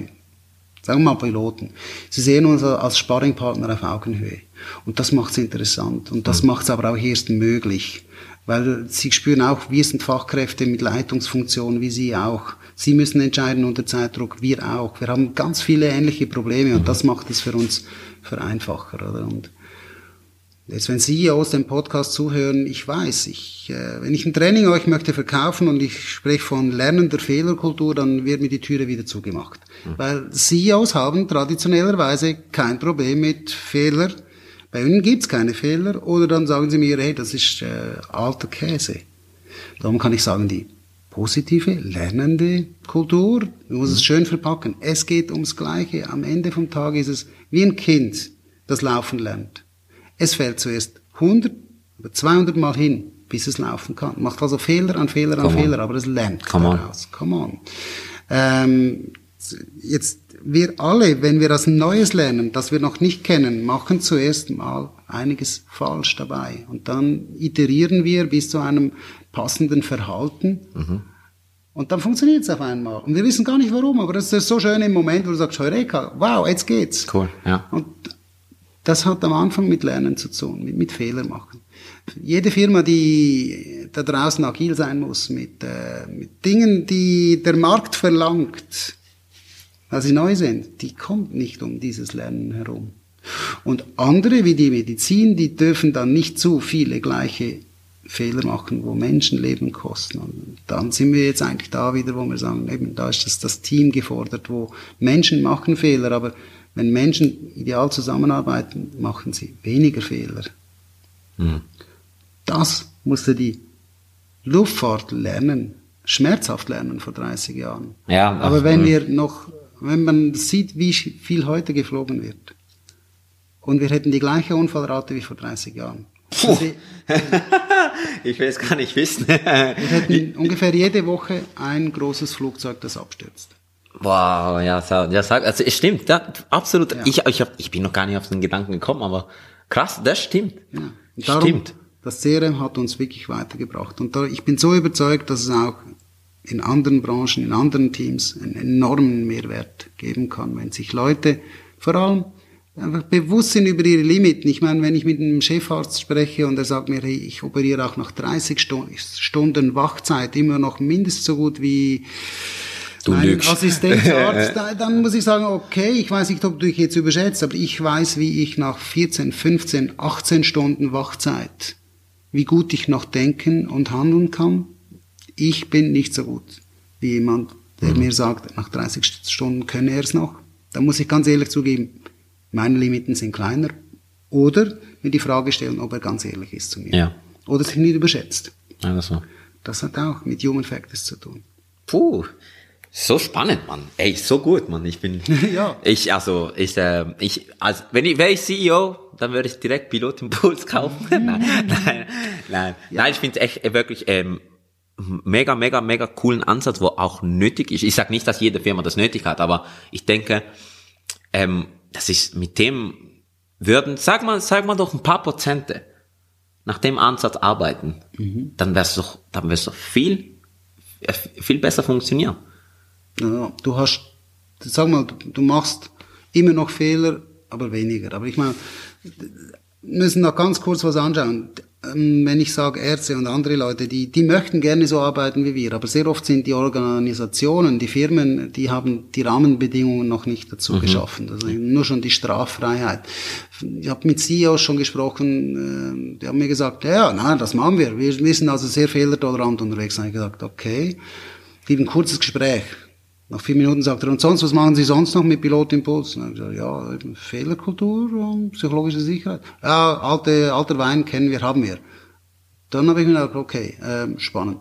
sagen wir mal Piloten. Sie sehen uns als Sparringpartner auf Augenhöhe und das macht es interessant und das macht es aber auch erst möglich, weil sie spüren auch, wir sind Fachkräfte mit Leitungsfunktionen, wie sie auch. Sie müssen entscheiden unter Zeitdruck, wir auch. Wir haben ganz viele ähnliche Probleme und das macht es für uns vereinfacher. Oder? Und jetzt, wenn Sie aus dem Podcast zuhören, ich weiß, ich, äh, wenn ich ein Training euch möchte verkaufen und ich spreche von lernender Fehlerkultur, dann wird mir die Türe wieder zugemacht. Weil CEOs haben traditionellerweise kein Problem mit Fehler. Bei ihnen gibt's keine Fehler. Oder dann sagen sie mir, hey, das ist äh, alter Käse. Darum kann ich sagen, die positive, lernende Kultur, du musst es schön verpacken. Es geht ums Gleiche. Am Ende vom Tag ist es wie ein Kind, das laufen lernt. Es fällt zuerst 100 oder 200 Mal hin, bis es laufen kann. Macht also Fehler an Fehler an Come on. Fehler, aber es lernt Come on. daraus. Come on. Ähm, jetzt, wir alle, wenn wir das Neues lernen, das wir noch nicht kennen, machen zuerst mal einiges falsch dabei. Und dann iterieren wir bis zu einem passenden Verhalten. Und dann funktioniert es auf einmal. Und wir wissen gar nicht warum, aber das ist so schön im Moment, wo du sagst, Heureka, wow, jetzt geht's. Cool, ja. Und das hat am Anfang mit Lernen zu tun, mit, mit Fehler machen. Jede Firma, die da draußen agil sein muss, mit, äh, mit Dingen, die der Markt verlangt, weil sie neu sind, die kommt nicht um dieses Lernen herum. Und andere, wie die Medizin, die dürfen dann nicht zu viele gleiche Fehler machen, wo Menschenleben kosten. Und dann sind wir jetzt eigentlich da wieder, wo wir sagen, eben, da ist das, das Team gefordert, wo Menschen machen Fehler, aber wenn Menschen ideal zusammenarbeiten, machen sie weniger Fehler. Das musste die Luftfahrt lernen, schmerzhaft lernen vor 30 Jahren. Ja, Aber wenn mh. wir noch, wenn man sieht, wie viel heute geflogen wird, und wir hätten die gleiche Unfallrate wie vor 30 Jahren. Puh. Wir Ich will es gar nicht wissen. wir hätten ungefähr jede Woche ein großes Flugzeug, das abstürzt. Wow, ja, ja, sag, also es stimmt, ja, absolut. Ja. Ich, ich, hab, ich bin noch gar nicht auf den Gedanken gekommen, aber krass, das stimmt. Ja. Darum, Stimmt. Das CRM hat uns wirklich weitergebracht. Und da, ich bin so überzeugt, dass es auch in anderen Branchen, in anderen Teams einen enormen Mehrwert geben kann, wenn sich Leute vor allem einfach bewusst sind über ihre Limiten. Ich meine, wenn ich mit einem Chefarzt spreche und er sagt mir, hey, ich operiere auch nach 30 Stunden, Wachzeit immer noch mindestens so gut wie Du mein lügst. Assistenzarzt, da- dann muss ich sagen, okay, ich weiß nicht, ob du dich jetzt überschätzt, aber ich weiß, wie ich nach 14, 15, 18 Stunden Wachzeit, wie gut ich noch denken und handeln kann. Ich bin nicht so gut wie jemand, der mir sagt, nach 30 Stunden könne er es noch. Da muss ich ganz ehrlich zugeben, meine Limiten sind kleiner. Oder mir die Frage stellen, ob er ganz ehrlich ist zu mir. Ja. Oder sich nicht überschätzt. Ja, das war. Das hat auch mit Human Factors zu tun. Puh, so spannend, Mann. Ey, so gut, Mann. Ich bin, Ja. ich, also, ich, äh, ich, also, wenn ich, wäre ich CEO, dann würde ich direkt Pilotenpuls kaufen. nein, nein, nein, nein, ich finde es echt äh, wirklich, ähm, mega, mega, mega coolen Ansatz, wo auch nötig ist. Ich sag nicht, dass jede Firma das nötig hat, aber ich denke, ähm, das ist mit dem würden, sag mal, sag mal doch ein paar Prozente nach dem Ansatz arbeiten, dann wär's doch, dann wär's doch viel, äh, viel besser funktionieren. Ja, du hast, sag mal, du, du machst immer noch Fehler, aber weniger. Aber ich meine, müssen noch ganz kurz was anschauen. Ähm, Wenn ich sage Ärzte und andere Leute, die, die möchten gerne so arbeiten wie wir, aber sehr oft sind die Organisationen, die Firmen, die haben die Rahmenbedingungen noch nicht dazu geschaffen. Also nur schon die Straffreiheit. Ich habe mit CEOs schon gesprochen, äh, die haben mir gesagt, ja, nein, das machen wir. Wir, wir sind also sehr fehlertolerant unterwegs. Habe ich gesagt, okay, gibt ein kurzes Gespräch. Nach vier Minuten sagt er, und sonst, was machen Sie sonst noch mit Pilotimpuls? Und habe ich ja, Fehlerkultur und psychologische Sicherheit. Ja, alte, alter Wein kennen wir, haben wir. Dann habe ich mir gedacht, okay, ähm, spannend.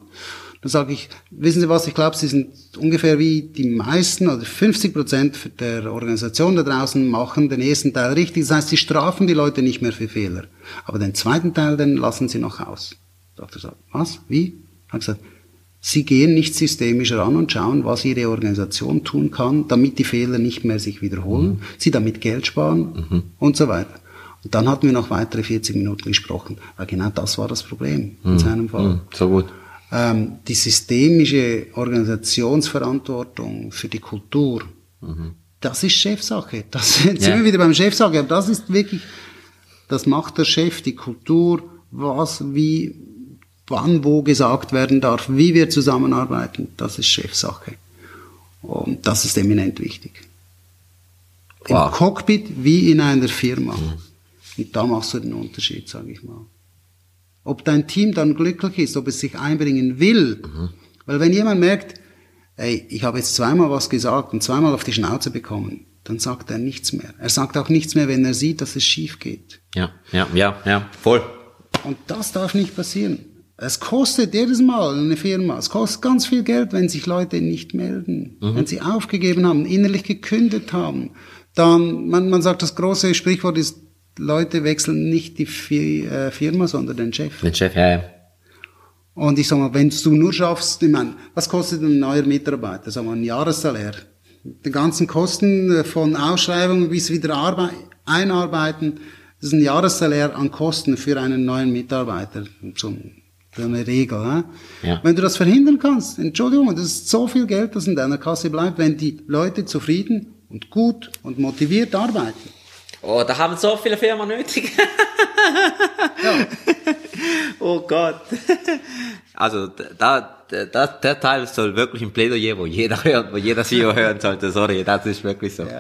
Dann sage ich, wissen Sie was, ich glaube, Sie sind ungefähr wie die meisten oder 50 Prozent der Organisation da draußen machen den ersten Teil richtig. Das heißt, Sie strafen die Leute nicht mehr für Fehler. Aber den zweiten Teil, den lassen Sie noch aus. Sagt er so, was? Wie? Hat gesagt, Sie gehen nicht systemisch ran und schauen, was Ihre Organisation tun kann, damit die Fehler nicht mehr sich wiederholen, Sie damit Geld sparen und so weiter. Und dann hatten wir noch weitere 40 Minuten gesprochen, weil genau das war das Problem in seinem Fall. So gut. Ähm, die systemische Organisationsverantwortung für die Kultur, das ist Chefsache. Das jetzt sind Ja. wir wieder beim Chefsache, aber das ist wirklich, das macht der Chef, die Kultur, was, wie, wann, wo gesagt werden darf, wie wir zusammenarbeiten, das ist Chefsache. Und das ist eminent wichtig. Wow. Im Cockpit wie in einer Firma. Und da machst du den Unterschied, sage ich mal. Ob dein Team dann glücklich ist, ob es sich einbringen will. Weil wenn jemand merkt, ey, ich habe jetzt zweimal was gesagt und zweimal auf die Schnauze bekommen, dann sagt er nichts mehr. Er sagt auch nichts mehr, wenn er sieht, dass es schief geht. Ja, ja, ja, ja, voll. Und das darf nicht passieren. Es kostet jedes Mal eine Firma, es kostet ganz viel Geld, wenn sich Leute nicht melden, wenn sie aufgegeben haben, innerlich gekündigt haben. Dann, man, man sagt, das große Sprichwort ist, Leute wechseln nicht die äh, Firma, sondern den Chef. Den Chef, ja, ja. Und ich sag mal, wenn du nur schaffst, ich meine, was kostet ein neuer Mitarbeiter? Sag mal, ein Jahressalär. Die ganzen Kosten äh, von Ausschreibung bis wieder Arbeit, einarbeiten, das ist ein Jahressalär an Kosten für einen neuen Mitarbeiter. So so eine Regel. Ne? Ja. Wenn du das verhindern kannst, Entschuldigung, das ist so viel Geld, das in deiner Kasse bleibt, wenn die Leute zufrieden und gut und motiviert arbeiten. Oh, da haben so viele Firmen nötig. oh Gott. Also da, da, der Teil soll wirklich ein Plädoyer, wo jeder hört, wo jeder CEO hören sollte. Sorry, das ist wirklich so. Und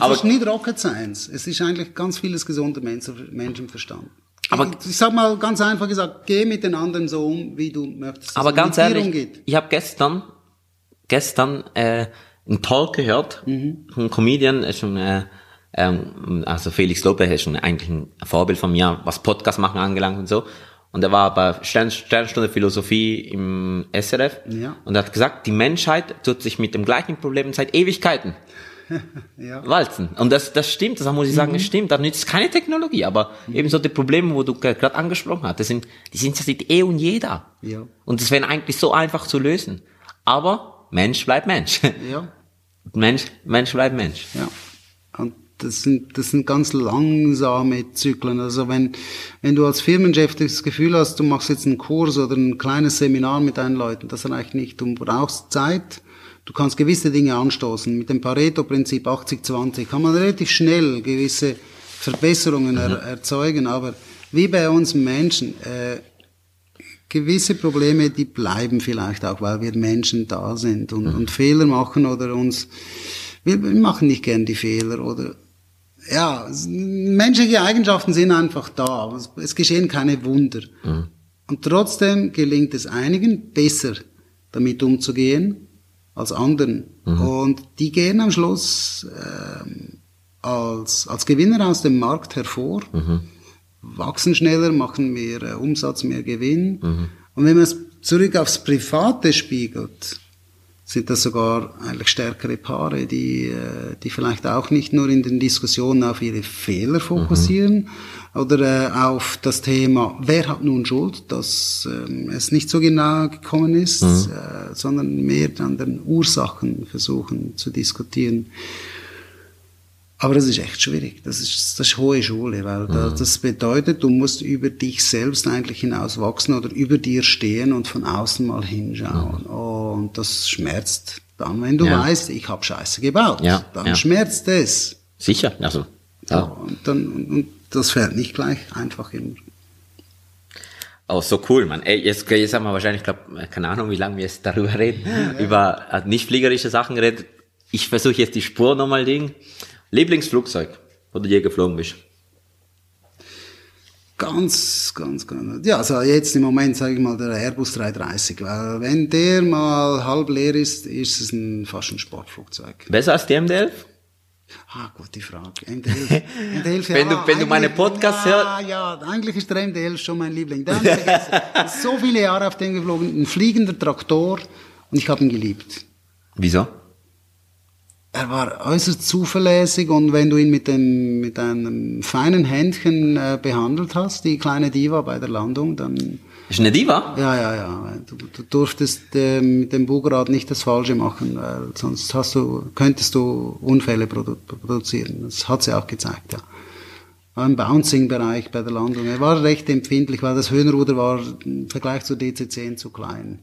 Aber- das ist nicht Rocket Science. Es ist eigentlich ganz vieles gesunder Menschen- Menschenverstand. Aber- ich sag mal ganz einfach gesagt, geh mit den anderen so um, wie du möchtest. Aber man ganz ehrlich, umgeht. ich habe gestern, gestern äh, einen Talk gehört, Mhm. von einem Comedian, ist schon, äh, ähm, also Felix Lopez ist schon eigentlich ein Vorbild von mir, was Podcast machen angelangt und so. Und er war bei Stern, Sternstunde Philosophie im SRF Ja. und er hat gesagt, die Menschheit tut sich mit dem gleichen Problem seit Ewigkeiten Ja. walzen. Und das, das stimmt, das muss ich sagen, das stimmt. Da nützt keine Technologie, aber eben so die Probleme, wo du gerade angesprochen hast, das sind, die sind ja seit eh und je da. Ja. Und das wäre eigentlich so einfach zu lösen. Aber Mensch bleibt Mensch. Ja. Mensch, Mensch bleibt Mensch. Ja. Und das sind, das sind ganz langsame Zyklen. Also wenn, wenn du als Firmenchef das Gefühl hast, du machst jetzt einen Kurs oder ein kleines Seminar mit deinen Leuten, das reicht nicht. Du brauchst Zeit. Du kannst gewisse Dinge anstoßen. Mit dem Pareto-Prinzip 80-20 kann man relativ schnell gewisse Verbesserungen er, erzeugen. Aber wie bei uns Menschen, äh, gewisse Probleme, die bleiben vielleicht auch, weil wir Menschen da sind und, und Fehler machen oder uns, wir, wir machen nicht gern die Fehler oder, ja, menschliche Eigenschaften sind einfach da, es, es geschehen keine Wunder. Und trotzdem gelingt es einigen besser, damit umzugehen, als anderen. Und die gehen am Schluss ähm, als, als Gewinner aus dem Markt hervor wachsen schneller, machen mehr äh, Umsatz, mehr Gewinn. Und wenn man es zurück aufs Private spiegelt, sind das sogar eigentlich stärkere Paare, die, äh, die vielleicht auch nicht nur in den Diskussionen auf ihre Fehler fokussieren oder äh, auf das Thema, wer hat nun Schuld, dass ähm, es nicht so genau gekommen ist, äh, sondern mehr an den Ursachen versuchen zu diskutieren. Aber das ist echt schwierig. Das ist, das ist hohe Schule, weil da, das bedeutet, du musst über dich selbst eigentlich hinaus wachsen oder über dir stehen und von außen mal hinschauen. Oh, und das schmerzt dann, wenn du Ja. weißt, ich habe Scheiße gebaut. Ja, Dann ja. schmerzt es. Sicher, also. Ja. Ja. Und, dann, und, das fällt nicht gleich einfach immer. Oh, so cool, Mann. Ey, jetzt, jetzt haben wir wahrscheinlich, glaub, keine Ahnung, wie lange wir jetzt darüber reden, über äh, nicht fliegerische Sachen geredet. Ich versuche jetzt die Spur nochmal Ding. Lieblingsflugzeug, wo du je geflogen bist. Ganz, ganz, ganz. Ja, also jetzt im Moment sage ich mal der Airbus 330, weil wenn der mal halb leer ist, ist es ein, fast ein Sportflugzeug. Besser als die MD-11? Ah, gute Frage. MD11. MD11 Wenn du- wenn du meine Podcasts ja, Ja, eigentlich ist der MD11 schon mein Liebling. Ich bin so viele Jahre auf den geflogen. Ein fliegender Traktor und ich habe ihn geliebt. Wieso? Er war äußerst zuverlässig und wenn du ihn mit, dem, mit einem feinen Händchen äh, behandelt hast, die kleine Diva bei der Landung, dann Ist eine Diva? ja, ja, ja. Du, du durftest äh, mit dem Bugrad nicht das Falsche machen, weil sonst hast du, könntest du Unfälle produ produzieren. Das hat sie auch gezeigt, ja. Im Bouncing-Bereich bei der Landung. Er war recht empfindlich, weil das Höhenruder war im Vergleich zur DC-10 zu klein.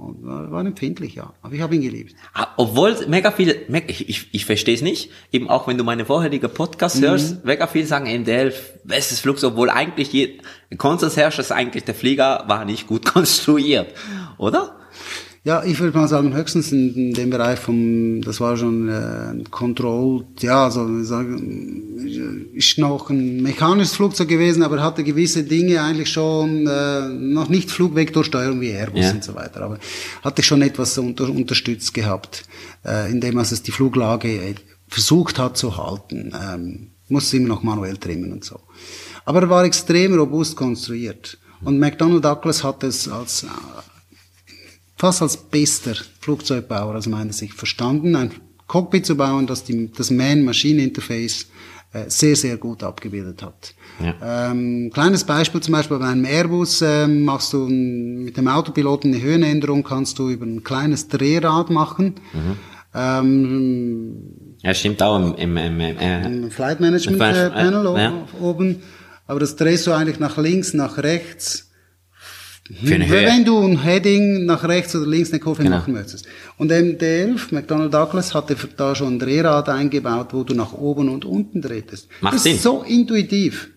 Und war, war empfindlich, ja. Aber ich habe ihn geliebt. Ah, Obwohl mega viele, ich, ich, ich verstehe es nicht, eben auch wenn du meine vorherige Podcast hörst, mega viele sagen MD-11, bestes Flugzeug, obwohl eigentlich je, Konsens herrscht, dass eigentlich der Flieger war nicht gut konstruiert, oder? Ja, ich würde mal sagen, höchstens in, in dem Bereich vom, das war schon äh, ein Controlled, ja, also wir sagen, ist noch ein mechanisches Flugzeug gewesen, aber hatte gewisse Dinge eigentlich schon äh, noch nicht Flugvektorsteuerung wie Airbus Ja. und so weiter, aber hatte schon etwas unter, unterstützt gehabt, äh, indem also es die Fluglage äh, versucht hat zu halten. Ähm, musste immer noch manuell trimmen und so. Aber er war extrem robust konstruiert. Und McDonnell Douglas hat es als äh, fast als bester Flugzeugbauer aus meiner Sicht verstanden, ein Cockpit zu bauen, das die, das Man-Machine-Interface äh, sehr, sehr gut abgebildet hat. Ja. Ähm, kleines Beispiel zum Beispiel bei einem Airbus ähm, machst du mit dem Autopiloten eine Höhenänderung, kannst du über ein kleines Drehrad machen. Ähm, Ja, stimmt auch im, im, im, im äh, ein Flight Management äh, Panel äh, ja. oben, aber das drehst du eigentlich nach links, nach rechts. Höhe. Wenn du ein Heading nach rechts oder links eine Kurve Genau. machen möchtest. Und MD11, McDonnell Douglas, hatte da schon ein Drehrad eingebaut, wo du nach oben und unten drehtest. Macht das Sinn. ist so intuitiv.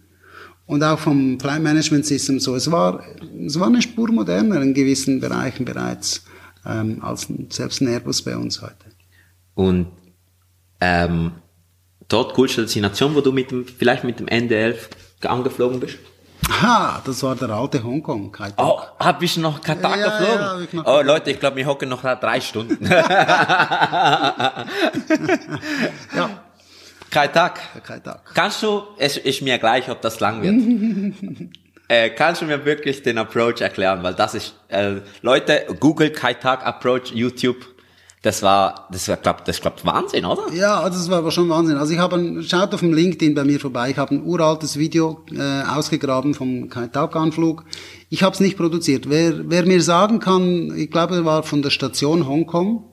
Und auch vom Flight Management System so. Es war, es war eine Spur moderner in gewissen Bereichen bereits, ähm, als selbst ein Airbus bei uns heute. Und ähm, dort coolste Destination, wo du mit dem, vielleicht mit dem ND11 angeflogen bist? Ha, das war der alte Hongkong. Kai. Oh, hab ich noch Katar Ja, ja, geflogen? hab ich noch oh Leute, ich glaube, wir hocken noch drei Stunden. Ja, Kai Tak. Kai Tak. Kannst du, es ist mir gleich, ob das lang wird. äh, kannst du mir wirklich den Approach erklären? Weil das ist, äh, Leute, Google Kai Tak Approach, YouTube. Das war, das war, glaub, das glaubt Wahnsinn, oder? Ja, also das war aber schon Wahnsinn. Also ich habe, schaut auf dem LinkedIn bei mir vorbei, ich habe ein uraltes Video äh, ausgegraben vom Kai Tak Anflug. Ich habe es nicht produziert. Wer, wer mir sagen kann, ich glaube, er war von der Station Hongkong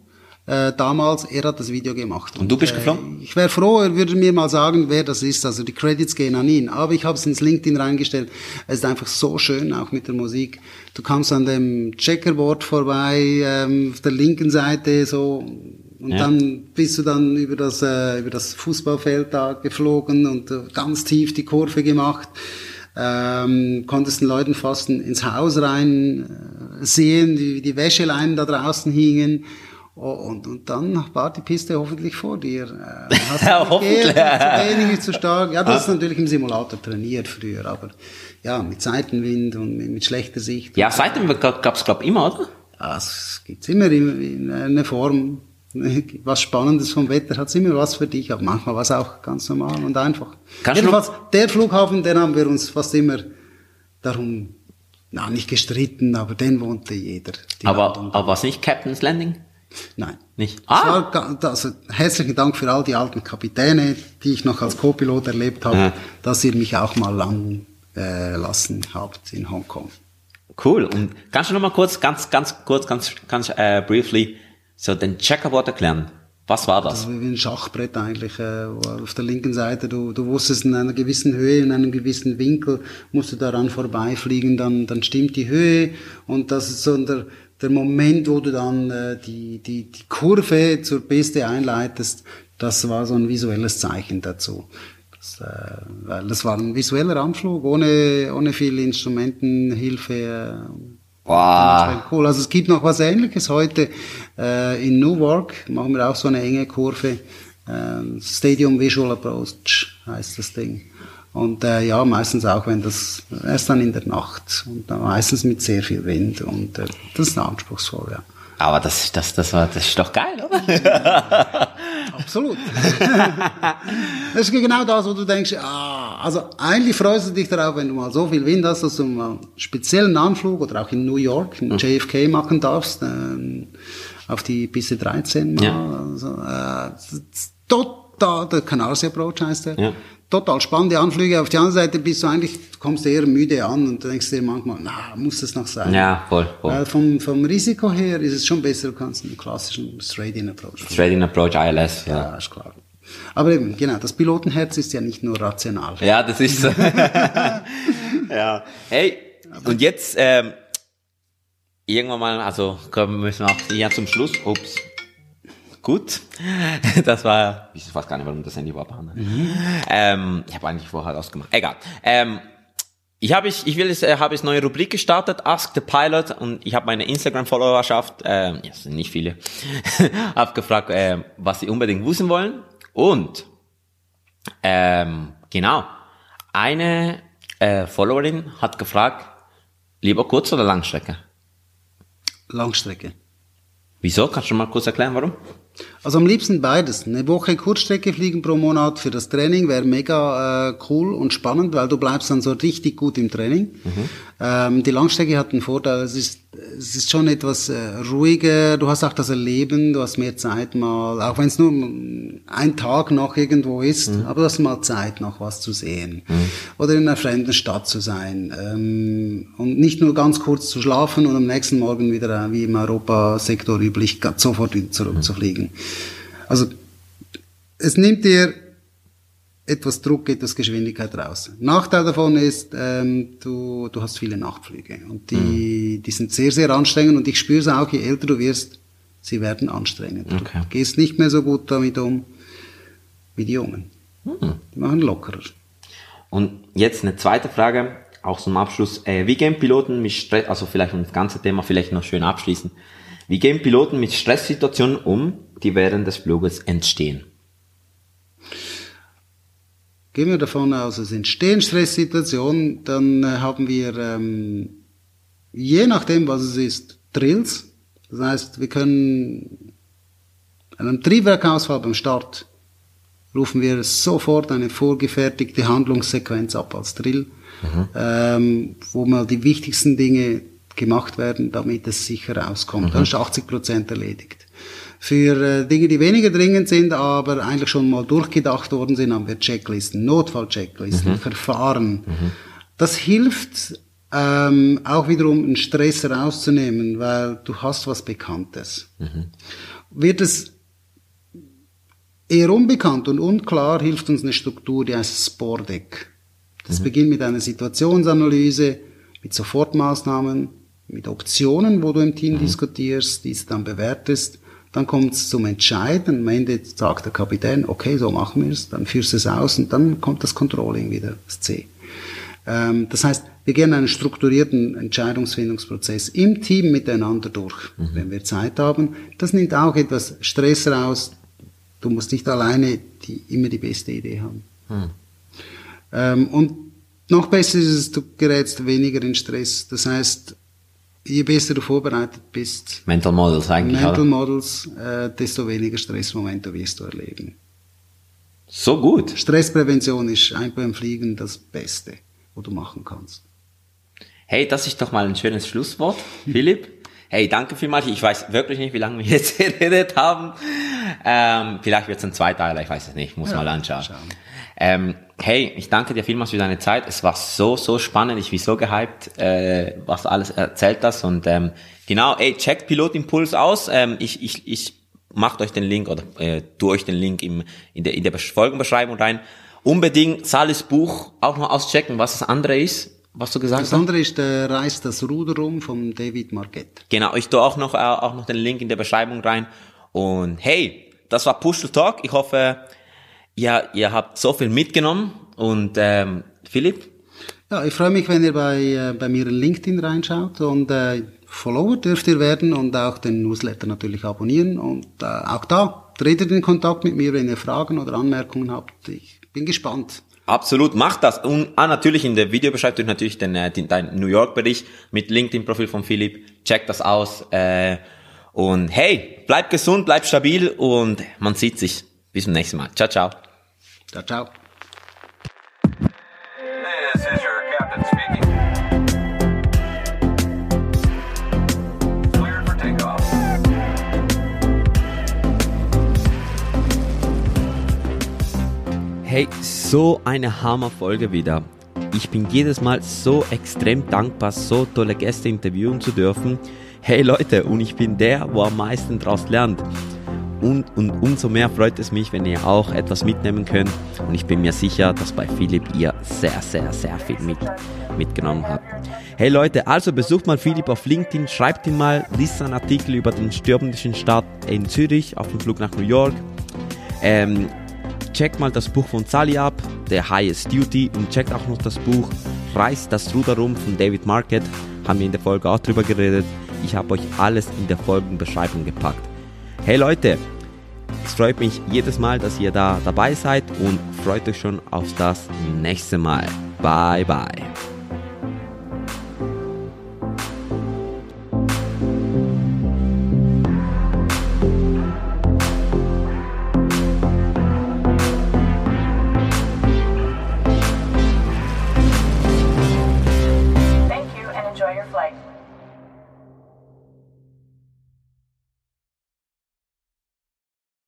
äh, damals, er hat das Video gemacht. Und du bist äh, geflogen? Ich wäre froh, er würde mir mal sagen, wer das ist. Also die Credits gehen an ihn. Aber ich habe es ins LinkedIn reingestellt. Es ist einfach so schön, auch mit der Musik. Du kommst an dem Checkerboard vorbei, ähm, auf der linken Seite so. Und Ja. dann bist du dann über das, äh, über das Fußballfeld da geflogen und äh, ganz tief die Kurve gemacht. Ähm, konntest den Leuten fast in- ins Haus rein äh, sehen, wie die Wäscheleinen da draußen hingen. Oh, und, und dann war die Piste hoffentlich vor dir. Äh, hast du nicht Hoffentlich. gegeben, Zu wenig, zu stark. Ja, das ist natürlich im Simulator trainiert früher, aber ja, mit Seitenwind und mit, mit schlechter Sicht. Ja, seitdem gab's glaub immer, oder? Das gibt's immer in, in einer Form. Was Spannendes vom Wetter hat's immer was für dich, aber manchmal was auch ganz normal und einfach. Kannst du Jedenfalls, der Flughafen, den haben wir uns fast immer darum, na, nicht gestritten, aber den wohnte jeder. Aber, aber was nicht Captain's Landing? Nein. Nicht? Ah, war Also, herzlichen Dank für all die alten Kapitäne, die ich noch als Co-Pilot erlebt habe, Ja. dass ihr mich auch mal lang äh, lassen habt in Hongkong. cool. Und kannst du noch mal kurz, ganz, ganz kurz, ganz, ganz äh, briefly so den Checkerboard erklären? Was war das? Also wie ein Schachbrett eigentlich. Äh, auf der linken Seite, du, du wusstest in einer gewissen Höhe, in einem gewissen Winkel, musst du daran vorbeifliegen, dann, dann stimmt die Höhe und das ist so der, der Moment, wo du dann äh, die, die, die Kurve zur Piste einleitest, das war so ein visuelles Zeichen dazu. Das, äh, weil das war ein visueller Anflug, ohne, ohne viel Instrumentenhilfe. Äh, Wow. Cool. Also es gibt noch was Ähnliches heute äh, in Newark. Machen wir auch so eine enge Kurve. Äh, Stadium Visual Approach heißt das Ding. Und äh, ja, meistens auch, wenn das erst dann in der Nacht und dann meistens mit sehr viel Wind und äh, das ist anspruchsvoll, ja. Aber das, das, das war, das ist doch geil, oder? Absolut. das ist genau das, wo du denkst, ah, also eigentlich freust du dich darauf, wenn du mal so viel Wind hast, dass du mal einen speziellen Anflug oder auch in New York, in JFK machen darfst, ähm, auf die Piste 13 mal. Ja. Also, äh, total, der Canarsie Approach heißt der. Ja. Total spannende Anflüge. Auf der anderen Seite bist du eigentlich, kommst du eher müde an und denkst dir manchmal, na, muss das noch sein? Ja, voll, voll. Weil vom, vom Risiko her ist es schon besser, du kannst einen klassischen Straight-In-Approach Trading Approach ILS, ja. ja, ist klar. Aber eben, genau, das Pilotenherz ist ja nicht nur rational. Ja, das ist so. ja. Hey, und jetzt, ähm, irgendwann mal, also kommen müssen wir auch hier zum Schluss. Ups. Gut. Das war, ich weiß gar nicht, warum das Handy überhaupt an. Ähm, ich habe eigentlich vorher ausgemacht. Egal. Ähm, ich habe ich, ich will jetzt, äh, habe jetzt neue Rubrik gestartet, Ask the Pilot, und ich habe meine Instagram-Followerschaft, ähm, ja, es sind nicht viele, abgefragt, äh, was sie unbedingt wissen wollen. Und ähm, genau. Eine äh, Followerin hat gefragt, lieber Kurz- oder Langstrecke? Langstrecke. Wieso? Kannst du mal kurz erklären, warum? Also am liebsten beides. Eine Woche Kurzstrecke fliegen pro Monat für das Training wäre mega äh, cool und spannend, weil du bleibst dann so richtig gut im Training. Ähm, die Langstrecke hat einen Vorteil, es ist, es ist schon etwas äh, ruhiger, du hast auch das Erleben, du hast mehr Zeit mal, auch wenn es nur ein Tag noch irgendwo ist, aber du hast mal Zeit noch was zu sehen. Oder in einer fremden Stadt zu sein. Ähm, und nicht nur ganz kurz zu schlafen und am nächsten Morgen wieder, äh, wie im Europasektor üblich, sofort wieder zurückzufliegen. Also es nimmt dir etwas Druck, etwas Geschwindigkeit raus. Nachteil davon ist, ähm, du, du hast viele Nachtflüge und die, die sind sehr, sehr anstrengend und ich spüre es auch, je älter du wirst, sie werden anstrengend. Okay. Du gehst nicht mehr so gut damit um wie die Jungen. Die machen lockerer. Und jetzt eine zweite Frage, auch zum Abschluss. Äh, wie gehen Piloten mit Stress, also vielleicht um das ganze Thema vielleicht noch schön abschließen. Wie gehen Piloten mit Stresssituationen um, die während des Fluges entstehen? Gehen wir davon aus, es entstehen Stresssituationen, dann äh, haben wir, ähm, je nachdem, was es ist, Drills. Das heißt, wir können einem Triebwerkausfall beim Start rufen wir sofort eine vorgefertigte Handlungssequenz ab als Drill, ähm, wo mal die wichtigsten Dinge gemacht werden, damit es sicher rauskommt. Dann ist 80 Prozent erledigt. Für äh, Dinge, die weniger dringend sind, aber eigentlich schon mal durchgedacht worden sind, haben wir Checklisten, Notfall-Checklisten, Verfahren. Das hilft ähm, auch wiederum einen Stress rauszunehmen, weil du hast was Bekanntes. Wird es eher unbekannt und unklar, hilft uns eine Struktur, die heißt Spordeck. Das beginnt mit einer Situationsanalyse, mit Sofortmaßnahmen, mit Optionen, wo du im Team diskutierst, diese dann bewertest. Dann kommt es zum Entscheiden. Am Ende sagt der Kapitän, okay, so machen wir es. Dann führst du es aus und dann kommt das Controlling wieder, das C. Ähm, das heißt, wir gehen einen strukturierten Entscheidungsfindungsprozess im Team miteinander durch, wenn wir Zeit haben. Das nimmt auch etwas Stress raus. Du musst nicht alleine die, immer die beste Idee haben. Ähm, und noch besser ist es, du gerätst weniger in Stress. Das heißt, je besser du vorbereitet bist, Mental Models eigentlich, Mental oder? Models, äh, desto weniger Stressmomente wirst du erleben. So gut. Stressprävention ist einfach beim Fliegen das Beste, was du machen kannst. Hey, das ist doch mal ein schönes Schlusswort, Philipp. Hey, danke vielmals. Ich weiß wirklich nicht, wie lange wir jetzt geredet haben. Ähm, vielleicht wird es ein Zweiteiler, ich weiß es nicht, muss Ja, mal anschauen. schauen. Ähm, hey, ich danke dir vielmals für deine Zeit. Es war so, so spannend. Ich bin so gehypt, äh, was du alles erzählt hast. Und ähm, genau, ey, checkt Pilotimpuls aus. Ähm, ich, ich, ich macht euch den Link oder äh, tu euch den Link im, in der, in der Folgenbeschreibung rein. Unbedingt Salis Buch auch noch auschecken, was das andere ist, was du gesagt Das hast. andere ist der Reis das Ruder um von David Marquette. Genau, ich tue auch noch, äh, auch noch den Link in der Beschreibung rein. Und hey, das war Push to Talk. Ich hoffe, ihr, ihr habt so viel mitgenommen. Und ähm, Philipp, Ja, ich freue mich, wenn ihr bei, äh, bei mir in LinkedIn reinschaut und äh, Follower dürft ihr werden und auch den Newsletter natürlich abonnieren und äh, auch da tretet in Kontakt mit mir, wenn ihr Fragen oder Anmerkungen habt. Ich bin gespannt. absolut, macht das. Und ah, natürlich in der Videobeschreibung natürlich den, äh, den, dein New York-Bericht mit LinkedIn-Profil von Philipp. Checkt das aus. Äh, und hey, bleibt gesund, bleibt stabil und man sieht sich. Bis zum nächsten Mal. Ciao, ciao. Ciao, ciao. This is your captain speaking. Cleared for takeoff. Hey, so eine Hammerfolge wieder. Ich bin jedes Mal so extrem dankbar, so tolle Gäste interviewen zu dürfen. Hey Leute, und ich bin der, wo am meisten draus lernt. Und, und umso mehr freut es mich, wenn ihr auch etwas mitnehmen könnt. Und ich bin mir sicher, dass bei Philipp ihr sehr, sehr, sehr viel mit, mitgenommen habt. Hey Leute, also besucht mal Philipp auf LinkedIn, schreibt ihn mal, liest einen Artikel über den stürmischen Start in Zürich auf dem Flug nach New York. Ähm, checkt mal das Buch von Sally ab, The Highest Duty, und checkt auch noch das Buch Reißt das Ruder rum von David Marquette. Haben wir in der Folge auch drüber geredet. Ich habe euch alles in der Folgenbeschreibung gepackt. Hey Leute, es freut mich jedes Mal, dass ihr da dabei seid und freut euch schon auf das nächste Mal. Bye bye.